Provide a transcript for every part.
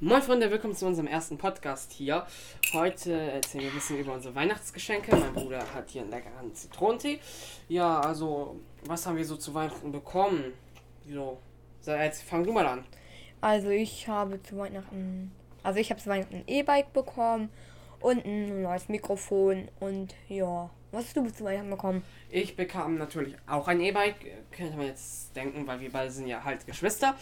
Moin Freunde, willkommen zu unserem ersten Podcast hier. Heute erzählen wir ein bisschen über unsere Weihnachtsgeschenke. Mein Bruder hat hier einen leckeren Zitronentee. Ja, also, was haben wir so zu Weihnachten bekommen? So, jetzt fang du mal an. Also ich habe zu Weihnachten, also ich habe zu Weihnachten ein E-Bike bekommen und ein neues Mikrofon und ja. Was hast du zu Weihnachten bekommen? Ich bekam natürlich auch ein E-Bike, könnte man jetzt denken, weil wir beide sind ja halt Geschwister.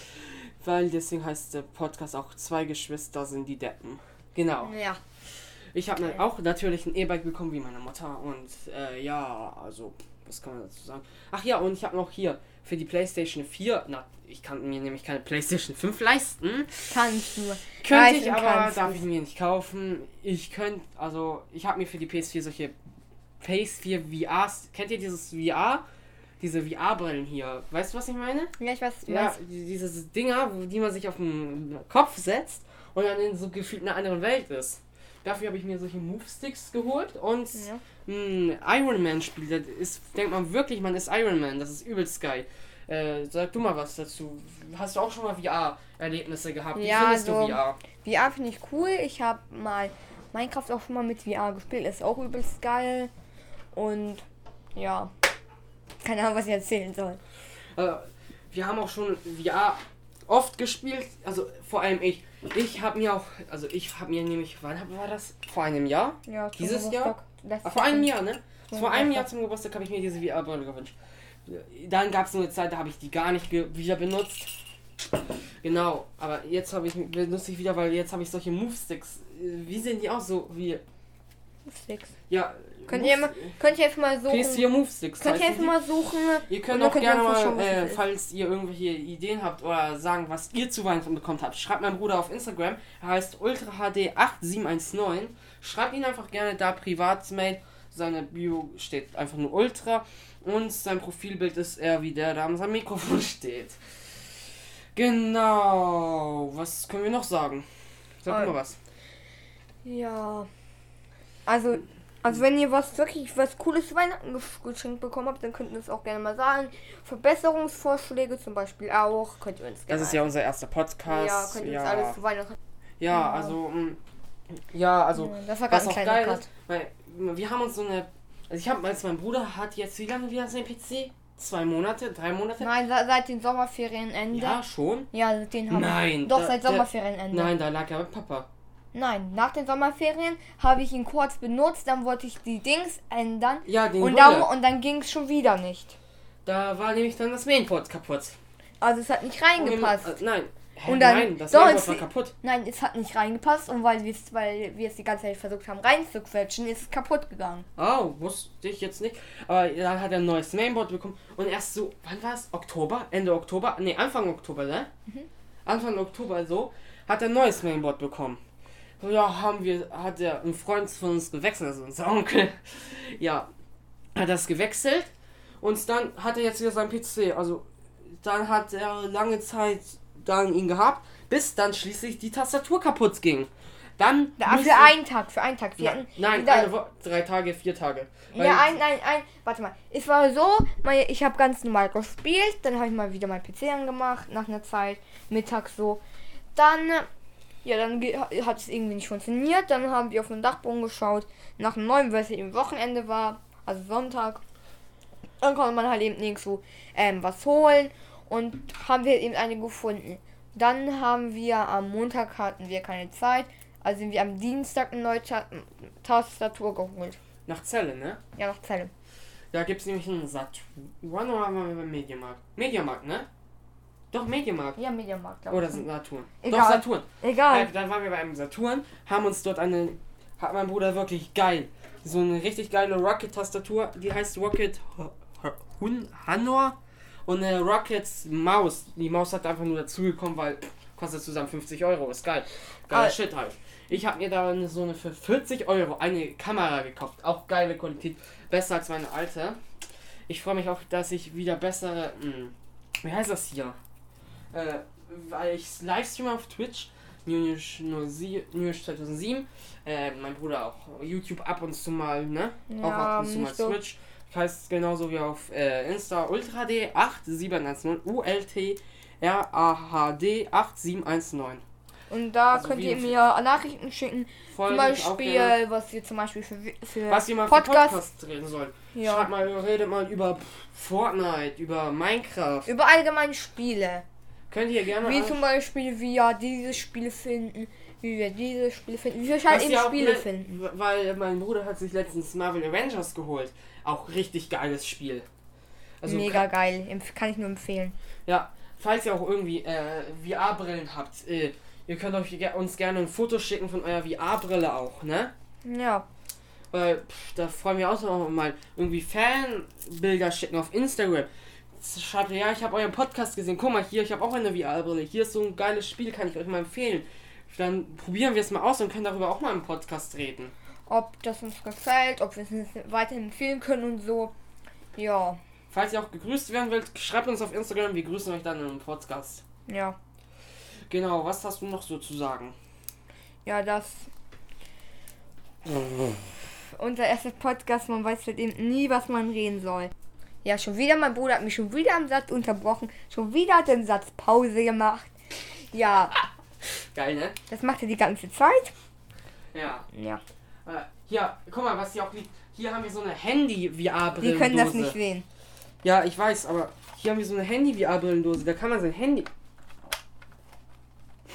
Weil deswegen heißt der Podcast auch zwei Geschwister sind die Deppen. Genau. Ja. Ich habe okay. auch natürlich ein E-Bike bekommen wie meine Mutter und äh, ja, also was kann man dazu sagen? Ach ja, und ich habe noch hier für die PlayStation 4, na, ich kann mir nämlich keine PlayStation 5 leisten. Kannst du. Könnte ich, aber darf ich mir nicht kaufen. Ich könnte, also ich habe mir für die PS4 solche PS4 VRs, kennt ihr dieses VR? Diese VR-Brillen hier. Weißt du, was ich meine? Ja, ich weiß. Ja, diese Dinger, die man sich auf den Kopf setzt und dann in so gefühlt einer anderen Welt ist. Dafür habe ich mir solche Move-Sticks geholt und ja. ein Iron Man-Spiel. Das ist, denkt man wirklich, man ist Iron Man. Das ist übelst geil. Äh, sag du mal was dazu. Hast du auch schon mal VR-Erlebnisse gehabt? Wie ja, findest so du VR? VR finde ich cool. Ich habe mal Minecraft auch schon mal mit VR gespielt. Ist auch übelst geil. Und ja, keine Ahnung, was ich erzählen soll. Äh, wir haben auch schon VR oft gespielt. Also vor allem ich. Ich habe mir auch, also ich habe mir nämlich, wann war das? Vor einem Jahr? Ja, dieses Jahr? Ah, vor einem Jahr, ne? Vor einem Jahr zum Geburtstag habe ich mir diese VR-Brille gewünscht. Dann gab es nur eine Zeit, da habe ich die gar nicht wieder benutzt. Genau, aber jetzt habe ich benutze ich wieder, weil jetzt habe ich solche Move-Sticks. Wie sehen die aus? So wie. Move-Sticks? Ja. Könnt ihr, mal, könnt ihr jetzt mal suchen? PS4 Move-Sticks. Könnt ihr jetzt mal suchen? Ihr könnt auch gerne mal, äh, falls ihr irgendwelche Ideen habt oder sagen, was ihr zu Weihnachten bekommen habt, schreibt mein Bruder auf Instagram. Er heißt UltraHD8719. Schreibt ihn einfach gerne da Privatmail. Seine Bio steht einfach nur Ultra. Und sein Profilbild ist eher wie der, da am seinem Mikrofon steht. Genau. Was können wir noch sagen? Sag äh, mal was. Ja. Also, also wenn ihr was wirklich was Cooles Weihnachten geschenkt bekommen habt, dann könnt ihr es auch gerne mal sagen. Verbesserungsvorschläge zum Beispiel auch. Könnt ihr uns gerne. Das ist ja unser erster Podcast. Ja, könnt ihr ja. uns alles zu Weihnachten. Ja, ja. also. Mm, ja, also. Ja, das war was auch geil Cut. ist, weil wir haben uns so eine also ich habe, als mein Bruder hat jetzt wie lange wieder sein PC? Zwei Monate, drei Monate? Nein, seit den Sommerferienende. Ja, schon? Ja, den haben Nein. Doch, da, seit Sommerferienende. Nein, da lag er mit Papa. Nein, nach den Sommerferien habe ich ihn kurz benutzt, dann wollte ich die Dings ändern. Ja, den und dann, und dann ging es schon wieder nicht. Da war nämlich dann das Mainport kaputt. Also es hat nicht reingepasst. Und, äh, nein, Hä, und dann, nein, das doch, war kaputt. Nein, es hat nicht reingepasst und weil wir es weil wir es die ganze Zeit versucht haben reinzuquetschen, ist es kaputt gegangen. Oh, wusste ich jetzt nicht. Aber dann hat er ein neues Mainboard bekommen und erst so, wann war es? Oktober? Ende Oktober? Ne, Anfang Oktober, ne? Mhm. Anfang Oktober so, hat er ein neues Mainboard bekommen. Ja, haben wir, hat er ein Freund von uns gewechselt, also unser Onkel. Ja, hat das gewechselt und dann hat er jetzt wieder sein PC. Also, dann hat er lange Zeit dann ihn gehabt, bis dann schließlich die Tastatur kaputt ging. Dann. Ja, für einen Tag, für einen Tag. Wir nein, nein eine Woche, drei Tage, vier Tage. Ja, ein, nein, ein, warte mal. Es war so, ich habe ganz normal gespielt, dann habe ich mal wieder mein PC angemacht, nach einer Zeit, mittags so. Dann, ja, dann hat es irgendwie nicht funktioniert. Dann haben wir auf den Dachboden geschaut, nach einem neuen, weil es eben Wochenende war, also Sonntag. Dann konnte man halt eben nirgendwo ähm, was holen und haben wir eben eine gefunden. Dann haben wir am Montag hatten wir keine Zeit, also sind wir am Dienstag eine neue Tastatur geholt. Nach Celle, ne? Ja, nach Celle. Da gibt es nämlich einen Saturn oder haben wir beim Mediamarkt? Mediamarkt, ne? Doch, Mediamarkt. Ja, Mediamarkt. Oder Saturn. Egal. Doch, Saturn. Egal. Äh, dann waren wir bei einem Saturn, haben uns dort eine, hat mein Bruder wirklich geil, so eine richtig geile Rocket-Tastatur, die heißt Rocket Hanor und eine Rockets Maus. Die Maus hat einfach nur dazugekommen, weil kostet zusammen 50 Euro. Ist geil. Geiler ah. Shit halt. Ich habe mir da eine, so eine für 40 Euro eine Kamera gekauft. Auch geile Qualität. Besser als meine alte. Ich freue mich auch, dass ich wieder bessere. Mh, hm, wie heißt das hier? Äh, weil ich Livestream auf Twitch. News 2007. Äh, mein Bruder auch YouTube ab und zu mal, ne? Ja, auch ab und zu mal so. Twitch heißt genauso wie auf äh, Insta UltraD8710 ULT RAHD 8719. Und da Also könnt ihr mir Nachrichten schicken. Folgen Zum Beispiel, was ihr zum Beispiel für, für was ihr mal Podcast, für Podcasts reden sollt. Ja. Schreibt mal, redet mal über Fortnite, über Minecraft. über allgemeine Spiele. Könnt ihr gerne Wie zum Beispiel, wie ja dieses Spiel finden, wie wir dieses Spiel finden, wie wir halt eben Spiele le- finden. Weil mein Bruder hat sich letztens Marvel Avengers geholt. Auch richtig geiles Spiel. Also Mega geil, empf- kann ich nur empfehlen. Ja, falls ihr auch irgendwie äh, VR-Brillen habt, äh, ihr könnt euch uns gerne ein Foto schicken von eurer VR-Brille auch, ne? Ja, Weil pff, da freuen wir uns auch mal irgendwie Fanbilder schicken auf Instagram. Schreibt ja, ich habe euren Podcast gesehen. Guck mal hier, ich habe auch eine VR-Brille. Hier ist so ein geiles Spiel, kann ich euch mal empfehlen. Dann probieren wir es mal aus und können darüber auch mal im Podcast reden. ob das uns gefällt, ob wir es weiterhin empfehlen können und so. Ja, Falls ihr auch gegrüßt werden wollt, schreibt uns auf Instagram. Wir grüßen euch dann im Podcast. ja, Genau, was hast du noch so zu sagen? ja, das. Unser erster Podcast, man weiß halt eben nie, was man reden soll. Ja, schon wieder, mein Bruder hat mich schon wieder am Satz unterbrochen. Schon wieder hat den Satz Pause gemacht. Ja, Geil, ne? das macht er die ganze Zeit. Ja. Ja, Äh, hier, guck mal, was hier auch liegt. Hier haben wir so eine Handy-VR-Brillendose. die können das nicht sehen. Ja, ich weiß, aber hier haben wir so eine Handy-VR-Brillendose. Da kann man sein Handy.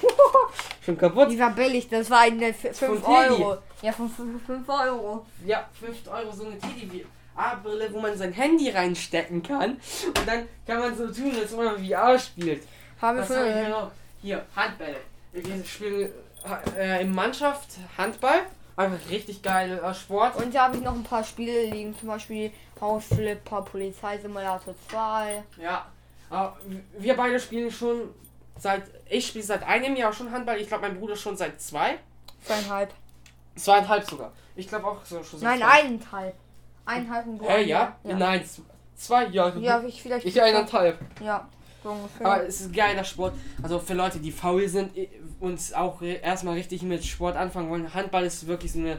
Schon kaputt. Die war billig, das war eine 5 Von Teddy. Euro. Ja, von 5 Euro. Ja, 5 Euro so eine Handy-VR-Brille, wo man sein Handy reinstecken kann. Und dann kann man so tun, als ob man VR spielt. Haben wir Was haben wir hier für. noch? Hier, Handbälle. Wir spielen äh, in Mannschaft Handball. Einfach richtig geiler Sport. Und da habe ich noch ein paar Spiele liegen, zum Beispiel Hausflipper, Polizeisimulator 2. Ja, aber wir beide spielen schon seit. Ich spiele seit einem Jahr schon Handball. Ich glaube, mein Bruder schon seit zwei. Zweieinhalb. Zweieinhalb sogar. Ich glaube auch so schon seit Nein, zwei. eineinhalb. Eineinhalb und ein ja? Jahr. Nein, zwei Jahre. Ja, ich vielleicht. ich eineinhalb. Ja, so ungefähr. Aber es ist ein geiler Sport. Also für Leute, die faul sind und auch erstmal richtig mit Sport anfangen wollen. Handball ist wirklich so eine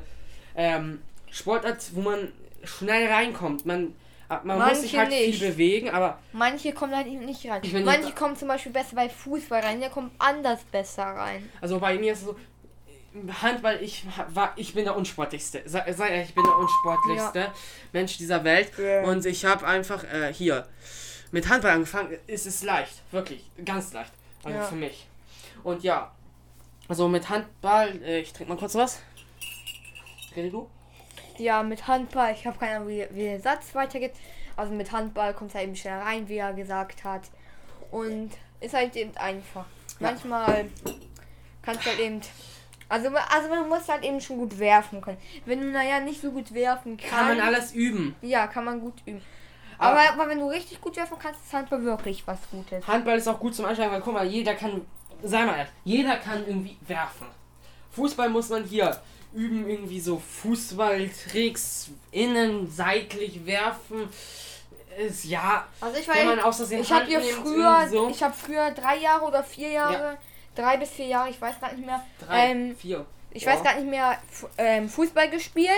ähm, Sportart, wo man schnell reinkommt. Man, äh, man muss sich Manche halt nicht. viel bewegen, aber Manche kommen halt eben nicht rein. Manche kommen zum Beispiel besser bei Fußball rein, der kommt anders besser rein. Also bei mir ist es so, Handball, ich war, ich bin der unsportlichste. Sei, sei ich bin der unsportlichste Mensch dieser Welt. Ja. Und ich habe einfach äh, hier mit Handball angefangen. Es ist leicht, wirklich, ganz leicht. Also Ja. für mich. Und ja, also mit Handball, äh, ich trinke mal kurz was. Rede du? Ja, mit Handball, ich habe keine Ahnung, wie, wie der Satz weitergeht. Also mit Handball kommt er eben schnell rein, wie er gesagt hat. Und ist halt eben einfach. Ja. Manchmal kannst du halt eben. Also, also man muss halt eben schon gut werfen können. Wenn du naja nicht so gut werfen kannst. Kann man alles üben. Ja, kann man gut üben. Aber- Aber, aber wenn du richtig gut werfen kannst, ist Handball wirklich was Gutes. Handball ist auch gut zum Einsteigen, weil guck mal, jeder kann, sei mal jeder kann irgendwie werfen. Fußball muss man hier üben, irgendwie so Fußballtricks innen, seitlich werfen. Ist ja, Also ich wenn man aus ich habe früher, so. ich habe früher drei Jahre oder vier Jahre, drei bis vier Jahre, ich weiß gar nicht mehr, Drei, ähm, vier. Ich Ja. weiß gar nicht mehr, ähm, Fußball gespielt.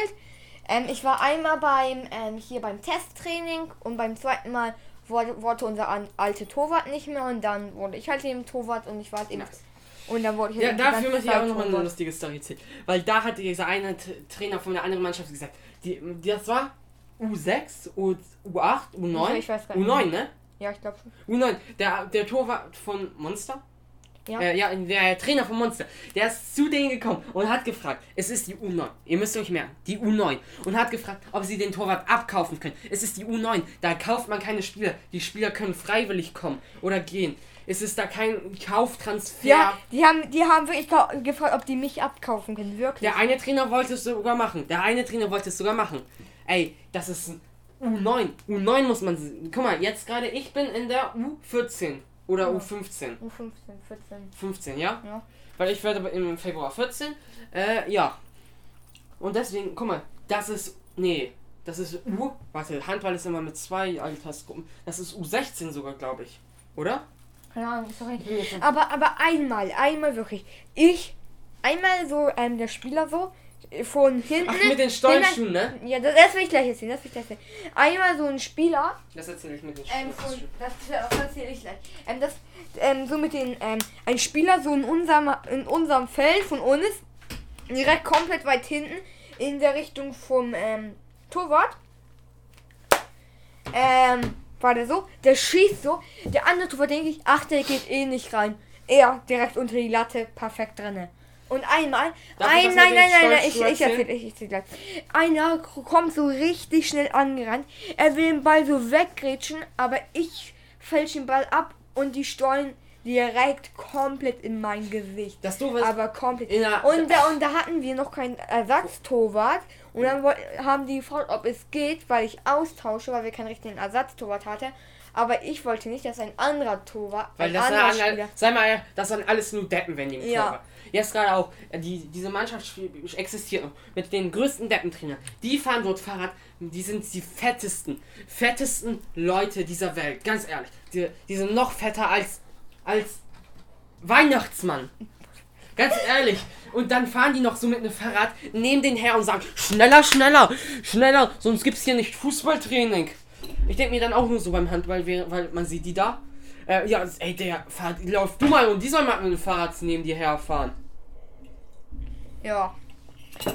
Ähm, ich war einmal beim ähm, hier beim Testtraining und beim zweiten Mal wurde, wurde unser an, alte Torwart nicht mehr und dann wurde ich halt eben Torwart und ich war halt eben Nice. und dann wurde ich Ja, halt dafür möchte ich auch nochmal eine lustige Story erzählen. Weil da hatte dieser eine Trainer von einer anderen Mannschaft gesagt, die, das war U6, U, U8, U9. Ich weiß gar nicht. U9, ne? Ja, ich glaube schon. U9, der, der Torwart von Monster? Ja. Äh, ja, der Trainer von Monster, der ist zu denen gekommen und hat gefragt, es ist die U9, ihr müsst euch merken, die U9. Und hat gefragt, ob sie den Torwart abkaufen können. Es ist die U9, da kauft man keine Spieler. Die Spieler können freiwillig kommen oder gehen. Es ist da kein Kauftransfer. Ja, die haben die haben wirklich gefragt, ob die mich abkaufen können, wirklich. Der eine Trainer wollte es sogar machen. Der eine Trainer wollte es sogar machen. Ey, das ist ein U9. U9 muss man. Guck mal, jetzt gerade ich bin in der U14 oder Ja. U15. Um 15, 14. 15, ja? Ja. Weil ich werde im Februar 14. Äh, ja. Und deswegen, guck mal, das ist. Nee, das ist U. Warte, Handball ist immer mit zwei Altersgruppen. Das ist U16 sogar, glaube ich. Oder? Keine Ahnung, sorry. Aber, aber einmal, einmal wirklich. Ich, einmal so, ähm, der Spieler so, von hinten. Ach, mit den Stollenschuhen, ne? Ja, das, das will ich gleich erzählen, das will ich gleich erzählen. Einmal so ein Spieler, Das erzähle ich mit den ähm, von, das, das erzähle ich gleich. Ähm, das, ähm, so mit den, ähm, ein Spieler so in unserem, in unserem Feld von uns, direkt komplett weit hinten, in der Richtung vom, ähm, Torwart. Ähm, war der so, der schießt so, der andere Torwart denke ich, ach, der geht eh nicht rein. Er direkt unter die Latte, perfekt drinne. Und einmal, ich ein, nein, nein, nein, nein, ich, ich erzähle, ich erzähle gleich. Einer kommt so richtig schnell angerannt. Er will den Ball so weggrätschen, aber ich fälsche den Ball ab und die Stollen direkt komplett in mein Gesicht. Das Doofe ist, Aber komplett. in der, Und da, und da hatten wir noch keinen Ersatztorwart. Und dann haben die gefragt, ob es geht, weil ich austausche, weil wir keinen richtigen Ersatztorwart hatten. Aber ich wollte nicht, dass ein anderer Torwart, Weil ein das anderer sind, Spieler. sei mal, das sind alles nur Deppen, wenn die im Ja. Tor. Jetzt gerade auch, äh, die, diese Mannschaft existiert noch mit den größten Deppentrainern. Die fahren dort Fahrrad, die sind die fettesten, fettesten Leute dieser Welt, ganz ehrlich. Die, die sind noch fetter als, als Weihnachtsmann. Ganz ehrlich. Und dann fahren die noch so mit einem Fahrrad neben den her und sagen, schneller, schneller, schneller, sonst gibt's hier nicht Fußballtraining. Ich denke mir dann auch nur so beim Handball, weil man sieht die da. Äh, ja, ey, der, fahr, lauf du mal und die soll mal mit dem Fahrrad neben dir herfahren. Ja.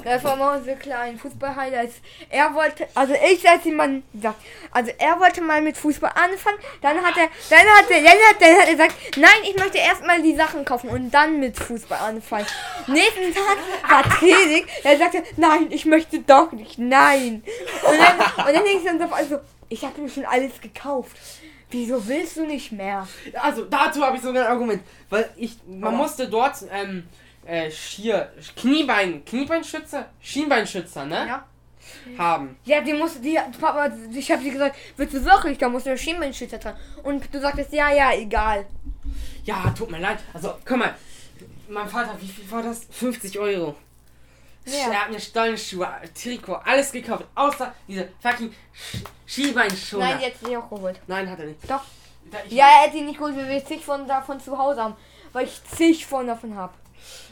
Das war mal unser kleiner Fußball-Highlights. Er wollte, also ich als jemand gesagt, also er wollte mal mit Fußball anfangen, dann hat er, dann hat er, dann hat, dann hat er gesagt, nein, ich möchte erstmal die Sachen kaufen und dann mit Fußball anfangen. Nächsten Tag war Training, er sagte, nein, ich möchte doch nicht, nein. Und dann, und dann denke ich dann so, also, ich habe mir schon alles gekauft. Wieso willst du nicht mehr? Also dazu habe ich sogar ein Argument, weil ich, man musste dort ähm, äh, hier Kniebein, Kniebeinschützer, Schienbeinschützer, ne, Ja. haben. Ja, die musste, die, Papa, ich habe sie gesagt, willst du wirklich? Da muss der Schienbeinschützer dran. Und du sagtest, ja, ja, egal. Ja, tut mir leid. Also, guck mal, mein Vater, wie viel war das? 50 Euro. Ja. Er hat mir Stollenschuhe, Trikot, alles gekauft, außer diese fucking Sch Schienbeinschoner. Nein, jetzt sie auch geholt. Nein, hat er nicht. Doch. Da, Ja, er hat die nicht geholt, weil wir zig von davon zu Hause haben. Weil ich zig von davon habe.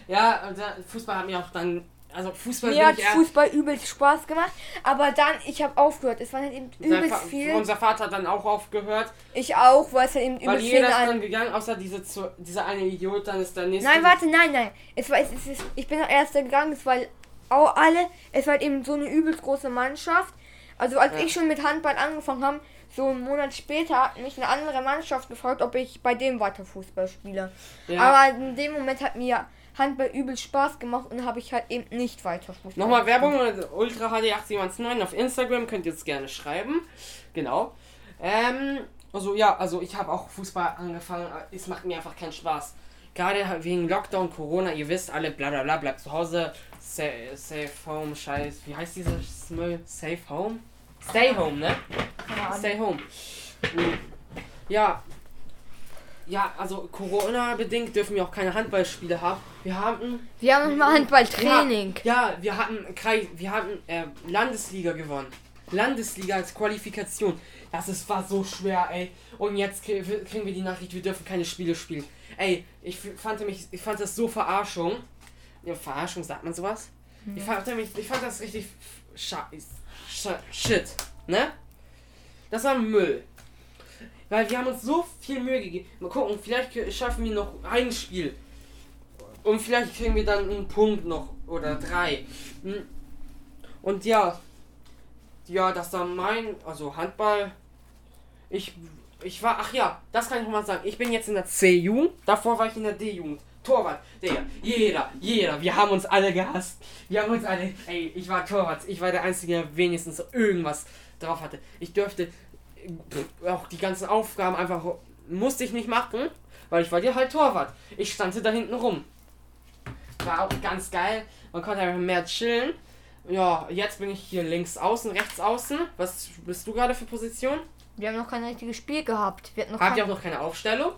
Ja, Fußball hat mir auch dann. Also Fußball Mir hat. Fußball übelst Spaß gemacht. Aber dann, ich habe aufgehört. Es war halt eben übelst Fa- viel. Unser Vater hat dann auch aufgehört, Ich auch, weil es halt eben weil übelst viel jeder ist an. dann gegangen, außer diese, zu- dieser eine Idiot, dann ist der nächste. Nein, warte, nein, nein. Es war, es, es ist, ich bin der Erste gegangen, es war auch alle, es war halt eben so eine übelst große Mannschaft. Also als Ja. ich schon mit Handball angefangen habe, so einen Monat später hat mich eine andere Mannschaft gefragt, ob ich bei dem weiter Fußball spiele. Ja. Aber in dem Moment hat mir Handball übelst Spaß gemacht und habe ich halt eben nicht weiter Fußball. Nochmal Werbung, Ultra HD 879 auf Instagram, könnt ihr jetzt gerne schreiben. Genau. Ähm, also ja, also ich habe auch Fußball angefangen, es macht mir einfach keinen Spaß. Gerade wegen Lockdown, Corona, ihr wisst alle, bla bla bla, bleibt zu Hause, safe, safe home, scheiß, wie heißt dieses Müll? Safe home? Stay home, ne? Stay home. Mhm. Ja. Ja, also Corona-bedingt dürfen wir auch keine Handballspiele haben. Wir haben Wir haben nochmal Handballtraining. ja, wir hatten wir hatten äh, Landesliga gewonnen. Landesliga als Qualifikation. Das ist, war so schwer, ey. Und jetzt krie- kriegen wir die Nachricht, wir dürfen keine Spiele spielen. Ey, ich fand mich, ich fand das so Verarschung. Ja, Verarschung sagt man sowas? Ich fand mich, ich fand das richtig scheiß, sche- shit, ne? Das war Müll. Weil wir haben uns so viel Mühe gegeben. Mal gucken, vielleicht schaffen wir noch ein Spiel. Und vielleicht kriegen wir dann einen Punkt noch oder drei. Hm. Und ja, ja, das war mein, also Handball. Ich, ich war, ach ja, das kann ich noch mal sagen. Ich bin jetzt in der C-Jugend, davor war ich in der D-Jugend. Torwart, Digga, jeder, jeder, wir haben uns alle gehasst. Wir haben uns alle, ey, ich war Torwart, ich war der Einzige, der wenigstens irgendwas drauf hatte. Ich dürfte pff, auch die ganzen Aufgaben einfach, musste ich nicht machen, weil ich war ja halt Torwart. Ich stand da hinten rum. War auch ganz geil, man konnte einfach mehr chillen. Ja, jetzt bin ich hier links außen, rechts außen. Was bist du gerade für Position? Wir haben noch kein richtiges Spiel gehabt. Wir hatten noch Habt ihr auch noch keine Aufstellung?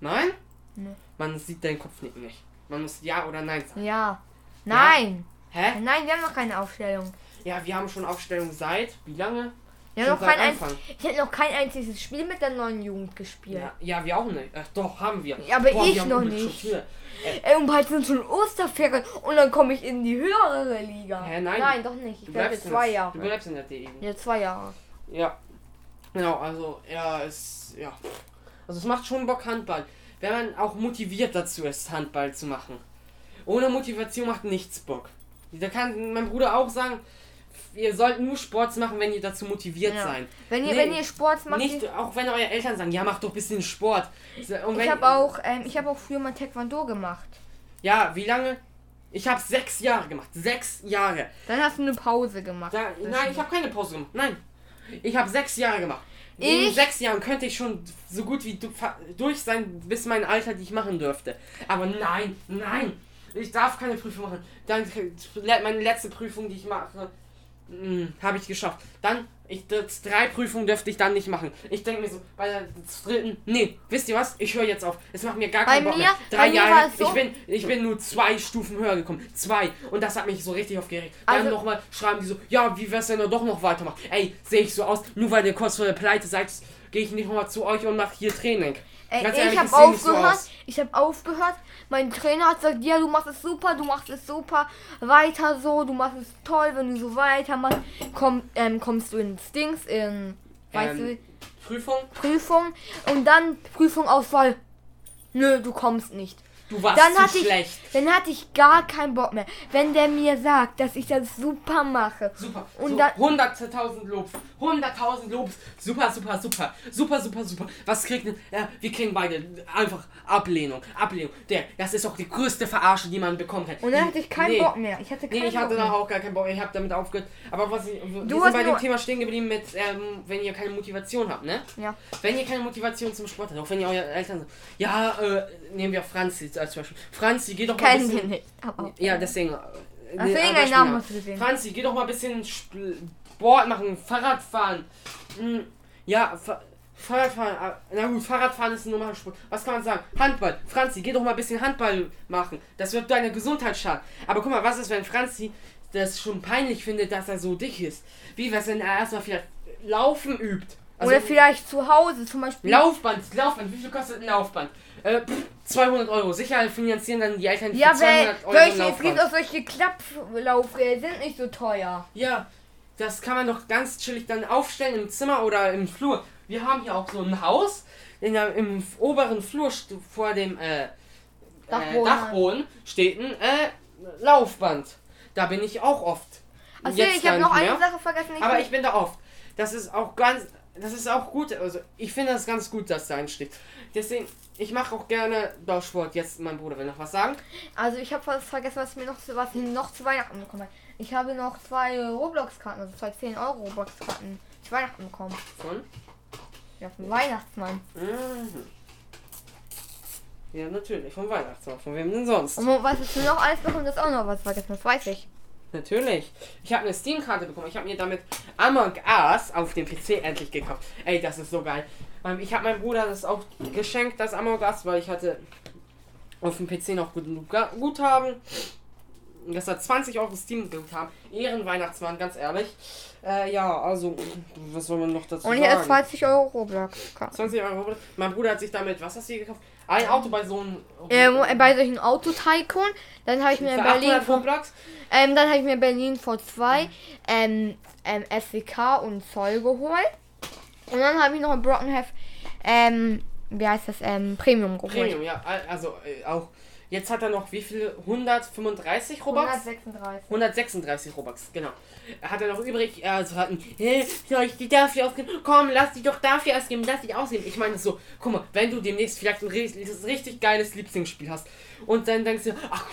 Nein? Nee. Man sieht deinen Kopf nicht. Man muss Ja oder Nein sagen. Ja. Nein. Hä? Nein, wir haben noch keine Aufstellung. Ja, wir haben schon Aufstellung seit wie lange? Ja, noch kein Anfang. Ich hätte noch kein einziges Spiel mit der neuen Jugend gespielt. Ja, ja, wir auch nicht. Ach, doch, haben wir. Ja, aber ich wir haben noch nicht. Ey, und bald sind schon Osterferien und dann komme ich in die höhere Liga. Hä, nein. nein, doch nicht. Ich Du in zwei Jahre. du bleibst in der DE. Ja, zwei Jahre. Ja. Genau, also, ja, es, ja. Also, es macht schon Bock, Handball. Wenn man auch motiviert dazu ist, Handball zu machen. Ohne Motivation macht nichts Bock. Da kann mein Bruder auch sagen, ihr sollt nur Sport machen, wenn ihr dazu motiviert Ja. seid. Wenn ihr, Nee, wenn ihr Sport macht, Nicht, auch wenn eure Eltern sagen, ja, mach doch ein bisschen Sport. Und ich habe auch, ähm, ich habe auch früher mal Taekwondo gemacht. Ja, wie lange? Ich habe sechs Jahre gemacht. Sechs Jahre. Dann hast du eine Pause gemacht. Da, nein, ich habe keine Pause gemacht. Nein. Ich habe sechs Jahre gemacht. In Ich- sechs Jahren könnte ich schon so gut wie durch sein, bis mein Alter, die ich machen dürfte. Aber nein, nein. Ich darf keine Prüfung machen. Dann meine letzte Prüfung, die ich mache, habe ich geschafft. Dann, ich, das, drei Prüfungen dürfte ich dann nicht machen. Ich denke mir so, bei der dritten, nee, wisst ihr was? Ich höre jetzt auf. Es macht mir gar keinen Bock mehr. Drei Jahre, so- ich bin, ich bin nur zwei Stufen höher gekommen. Zwei. Und das hat mich so richtig aufgeregt. Dann Also- nochmal schreiben die so, ja, wie wär's denn doch noch weitermachen? Ey, sehe ich so aus, nur weil ihr kurz vor der Pleite seid, gehe ich nicht nochmal zu euch und mache hier Training. Ey, Ganz ich ehrlich, habe ich so aufgehört. aus. ich habe aufgehört. Mein Trainer hat gesagt, ja, du machst es super, du machst es super. Weiter so, du machst es toll, wenn du so weitermachst. Komm, ähm, kommst du ins Dings, in, weißt Ähm, Prüfung? du, Prüfung. Und dann Prüfung Auswahl. Nö, du kommst nicht. Du warst Dann hatte ich- schlecht. Dann hatte ich gar keinen Bock mehr. Wenn der mir sagt, dass ich das super mache. Super. Und so, dann- 100.000 Lobs. 100.000 Lobs. Super, super, super. Super, super, super. Was kriegt denn? Ja, wir kriegen beide einfach Ablehnung. Ablehnung. Der, das ist auch die größte Verarsche, die man bekommen kann. Und dann hatte ich keinen nee. Bock mehr. Ich hatte keinen Nee, ich hatte Bock da mehr. auch gar keinen Bock. Ich habe damit aufgehört. Aber was ich, wir sind bei dem Thema stehen geblieben mit, ähm, wenn ihr keine Motivation habt, ne? Ja. Wenn ihr keine Motivation zum Sport habt, auch wenn ihr eure Eltern sagt, ja, äh, nehmen wir Franzi als Beispiel. Franzi, geh doch mal ein Kennen wir bisschen. nicht. Aber Ja, deswegen. äh, Namen ja. hast du gesehen. Franzi, geh doch mal ein bisschen Sp- Sport machen, Fahrradfahren. Hm, ja, Fa Fahrradfahren, ah, na gut, Fahrradfahren ist ein normaler Sport. Was kann man sagen? Handball. Franzi, geh doch mal ein bisschen Handball machen. Das wird deine Gesundheit schaden. Aber guck mal, was ist, wenn Franzi das schon peinlich findet, dass er so dick ist? Wie wär's, wenn er erstmal vielleicht Laufen übt? Also Oder vielleicht zu Hause zum Beispiel. Laufband, Laufband, wie viel kostet ein Laufband? Äh, pff, 200 Euro. Sicher finanzieren dann die Eltern Ja, für weil 200 Euro solche, es gibt auch solche Klapplaufräder, sind nicht so teuer. Ja, das kann man doch ganz chillig dann aufstellen im Zimmer oder im Flur. Wir haben hier auch so ein Haus. In der, Im oberen Flur vor dem äh, Dachboden. Äh, Dachboden steht ein äh, Laufband. Da bin ich auch oft. Achso, Jetzt ich habe noch eine. Sache vergessen. Aber ich bin da oft. Das ist auch ganz. Das ist auch gut. Also ich finde das ganz gut, dass da einsteht. Deswegen, ich mache auch gerne Dorfsport. Jetzt mein Bruder will noch was sagen. also ich habe fast vergessen, was mir noch, was ich noch zu Weihnachten bekommen habe. Ich habe noch zwei Roblox-Karten, also zwei 10 Euro Roblox-Karten zu Weihnachten bekommen. Von. Ja, vom Weihnachtsmann. Mhm. Ja, natürlich. Vom Weihnachtsmann. Von wem denn sonst? Und was ist noch alles bekommen, das ist auch noch was vergessen, das weiß ich. Natürlich. Ich habe eine Steam-Karte bekommen. Ich habe mir damit Among Us auf dem PC endlich gekauft. Ey, das ist so geil. Ich habe meinem Bruder das auch geschenkt, das Among Us, weil ich hatte auf dem PC noch gut, Guthaben. Das hat 20 Euro Steam-Guthaben. Ehrenweihnachtsmann, ganz ehrlich. Äh, ja, also, was soll man noch dazu Und sagen? hier ist 20 Euro Roblox-Karten. 20 Euro. Mein Bruder hat sich damit, was hast du hier gekauft? Ein Auto bei so einem. Ähm, bei solchen Autotycoon, dann habe ich mir in Berlin 800 vor, ähm, dann habe ich mir Berlin vor zwei ähm, ähm, SWK und Zoll geholt. Und dann habe ich noch ein Brockenheft, ähm, wie heißt das, ähm, Premium geholt. Premium, ja. al- Also, äh, auch. Jetzt hat er noch wie viel? 135 Robux? 136. 136 Robux, genau. Hat er noch übrig, also hatten, hä, soll ich die dafür ausgeben? Komm, lass die doch dafür ausgeben, lass die ausgeben. Ich meine so, guck mal, wenn du demnächst vielleicht ein richtig, richtig geiles Lieblingsspiel hast und dann denkst du, ach,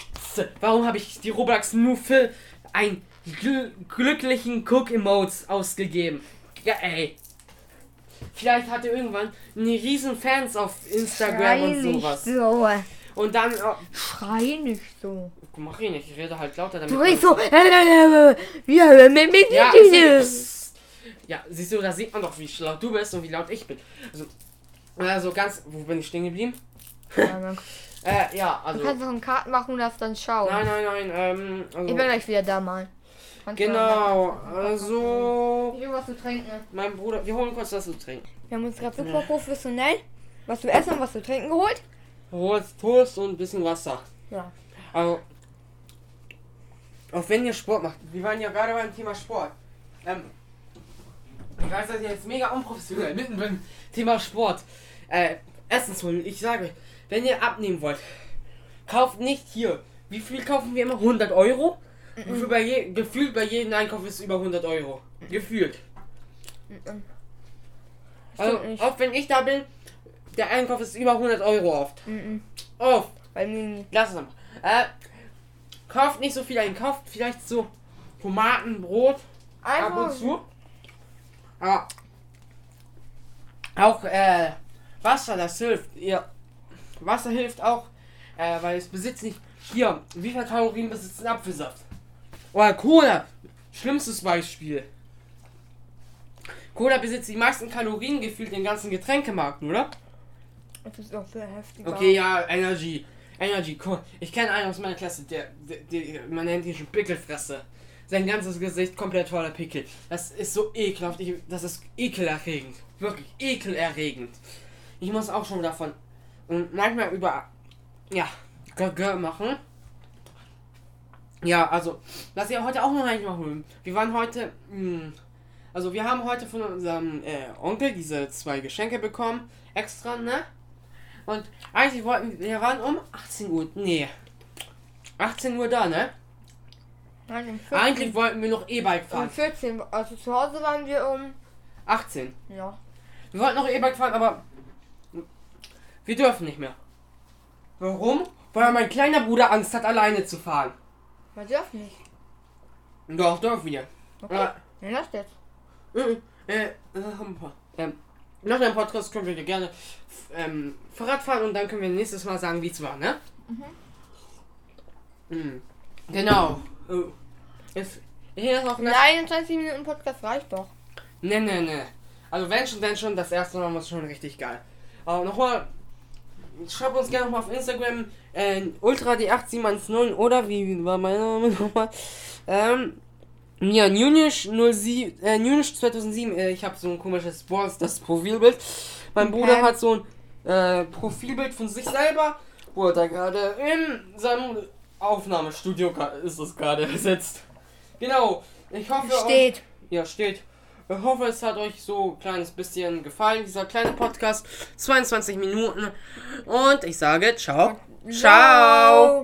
warum habe ich die Robux nur für einen gl glücklichen Cook-Emotes ausgegeben? Ja, ey. Vielleicht hat er irgendwann eine riesen Fans auf Instagram Schrei und sowas. so. Und dann, oh, Schrei nicht so. mach ich nicht, ich rede halt lauter damit. Du redest so. äh, Ja, mit mit Ja, ja, siehst du, da sieht man doch, wie laut du bist und wie laut ich bin. Also, also ganz, wo bin ich stehen geblieben? Ja, Äh, ja, also, Du kannst doch einen Karten machen und das dann schauen. nein, nein, nein, ähm, Ich also, bin gleich wieder da mal. Kannst Genau, also. Ich will was zu trinken. Mein Bruder, wir holen kurz was zu trinken. Wir haben uns gerade super professionell was zu essen und was zu trinken geholt. Holst Toast und ein bisschen Wasser. Ja. Also, auch wenn ihr Sport macht, wir waren ja gerade beim Thema Sport. Ähm, ich weiß, dass ihr jetzt mega unprofessionell mitten beim Thema Sport. Äh, Essensholen. Ich sage, wenn ihr abnehmen wollt, kauft nicht hier. Wie viel kaufen wir immer? 100 Euro? Gefühlt bei, je, gefühlt bei jedem Einkauf ist es über 100 Euro. Gefühlt. Also, Stimmt nicht. oft wenn ich da bin, der Einkauf ist über 100 Euro oft. Mhm. Oft. Weil mir Lass es mal. Äh, kauft nicht so viel ein. Kauft vielleicht so Tomaten, Brot ab und einfach zu. Aber auch äh, Wasser, das hilft. Ihr Wasser hilft auch, äh, weil es besitzt nicht. Hier, wie viel Kalorien besitzt ein Apfelsaft? Oder Cola. Schlimmstes Beispiel. Cola besitzt die meisten Kalorien gefühlt im ganzen Getränkemarkt, oder? Das ist auch sehr heftig. Okay, ja, Energy. Energy, cool. Ich kenne einen aus meiner Klasse, der, der, der man nennt ihn schon Pickelfresse. Sein ganzes Gesicht komplett voller Pickel. Das ist so ekelhaft. Ich, das ist ekelerregend. Wirklich ekelerregend. Ich muss auch schon davon und manchmal über ja Gagga machen. Ja, also das ja heute auch noch nicht machen. Wir waren heute, mh, also wir haben heute von unserem äh, Onkel diese zwei Geschenke bekommen, extra, ne? Und eigentlich wollten wir waren um 18 Uhr, nee, 18 Uhr da, ne? Nein, um 14. Eigentlich wollten wir noch E-Bike um fahren. 14. Also zu Hause waren wir um. 18. Ja. Wir wollten noch E-Bike fahren, aber wir dürfen nicht mehr. Warum? Weil mein kleiner Bruder Angst hat, alleine zu fahren. Wir dürfen nicht. Doch, dürfen wir. Okay. Ja. Dann lass jetzt. Äh, äh, äh, ähm, nach dem Podcast können wir gerne ähm, Fahrrad fahren und dann können wir nächstes Mal sagen, wie es war, ne? Mhm. Genau. Oh. Jetzt, hier ist noch eine. Nein, 20 Minuten Podcast reicht doch. Ne, ne, ne. Also wenn schon, dann schon. Das erste Mal war schon richtig geil. Aber nochmal. Schreibt uns gerne nochmal auf Instagram äh, Ultra D8710 oder wie war mein Name nochmal? Ähm, ja, Nunish 07, äh, Nunish 2007. Äh, ich habe so ein komisches Balls, das Profilbild. Mein Okay. Bruder hat so ein äh, Profilbild von sich selber, wo er da gerade in seinem Aufnahmestudio ist es gerade sitzt. Genau. Ich hoffe, euch- Steht. ja, steht. Ich hoffe, es hat euch so ein kleines bisschen gefallen, dieser kleine Podcast. 22 Minuten. Und ich sage ciao. Ciao.